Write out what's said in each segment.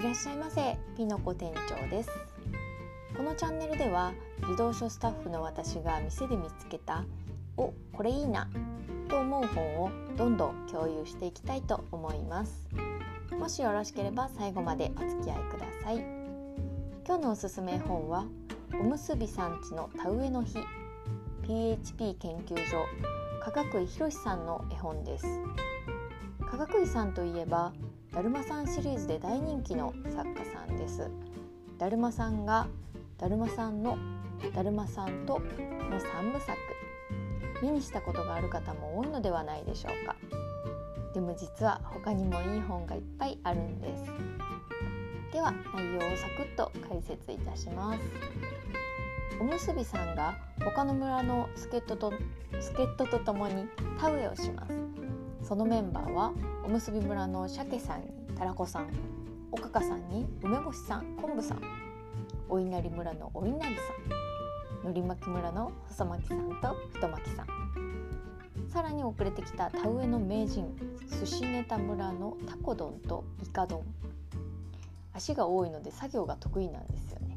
いらっしゃいませピノコ店長です。このチャンネルでは児童書スタッフの私が店で見つけたおこれいいなと思う本をどんどん共有していきたいと思います。もしよろしければ最後までお付き合いください。今日のおすすめ本はおむすびさんちの田植えの日 PHP 研究所加賀久井博さんの絵本です。加賀久井さんといえばだるまさんシリーズで大人気の作家さんです。だるまさんがだるまさんのだるまさんとの3部作。目にしたことがある方も多いのではないでしょうか。でも実は他にもいい本がいっぱいあるんです。では内容をサクッと解説いたします。おむすびさんが他の村の助っ人と助っ人と共に田植えをします。そのメンバーはおむすび村の鮭さんにたらこさんおかかさんに梅干しさん昆布さんお稲荷村のお稲荷さんのり巻村の細巻さんと太巻さん。さらに遅れてきた田植えの名人寿司ネタ村のタコ丼とイカ丼。足が多いので作業が得意なんですよね。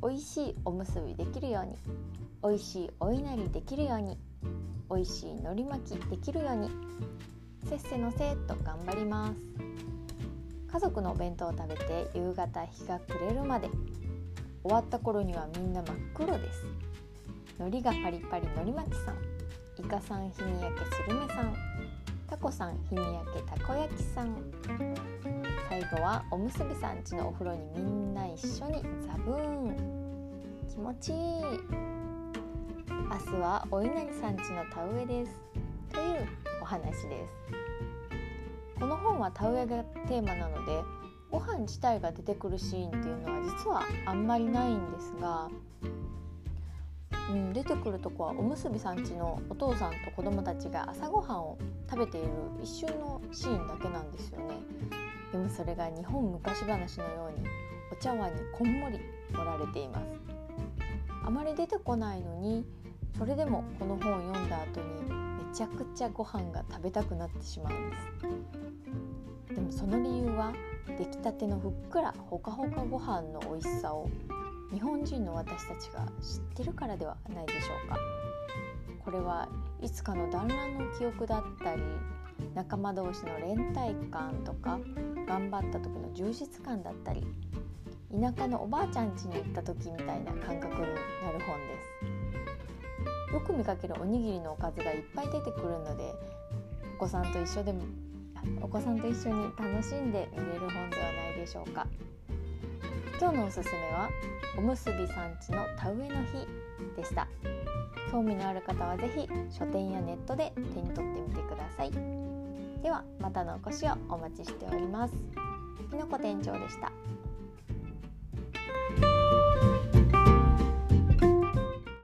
美味しいおむすびできるように。美味しいお稲荷できるように。美味しい海苔巻きできるように。せっせのせっと頑張ります。家族のお弁当を食べて夕方日が暮れるまで。終わった頃にはみんな真っ黒です。海苔がパリパリ海苔巻きさん。イカさん日に焼けスルメさん。タコさん日に焼けたこ焼きさん。最後はおむすびさんちのお風呂にみんな一緒にザブーン。気持ちいい。明日はお稲荷さんちの田植えです。というお話です。この本は田植えがテーマなのでご飯自体が出てくるシーンっていうのは実はあんまりないんですが、うん、出てくるとこはおむすびさんちのお父さんと子供たちが朝ごはんを食べている一瞬のシーンだけなんですよね。でもそれが日本昔話のようにお茶碗にこんもり盛られています。あまり出てこないのにそれでもこの本を読んだ後にめちゃくちゃご飯が食べたくなってしまうんです。でもその理由は出来たてのふっくらほかほかご飯の美味しさを日本人の私たちが知ってるからではないでしょうか。これはいつかの団らんの記憶だったり仲間同士の連帯感とか頑張った時の充実感だったり田舎のおばあちゃん家に行った時みたいな感覚になる本です。よく見かけるおにぎりのおかずがいっぱい出てくるのでお子さんと一緒でもお子さんと一緒に楽しんで見れる本ではないでしょうか。今日のおすすめはおむすびさんちの田植えの日でした。興味のある方は是非書店やネットで手に取ってみてください。ではまたのお越しをお待ちしております。きのこ店長でした。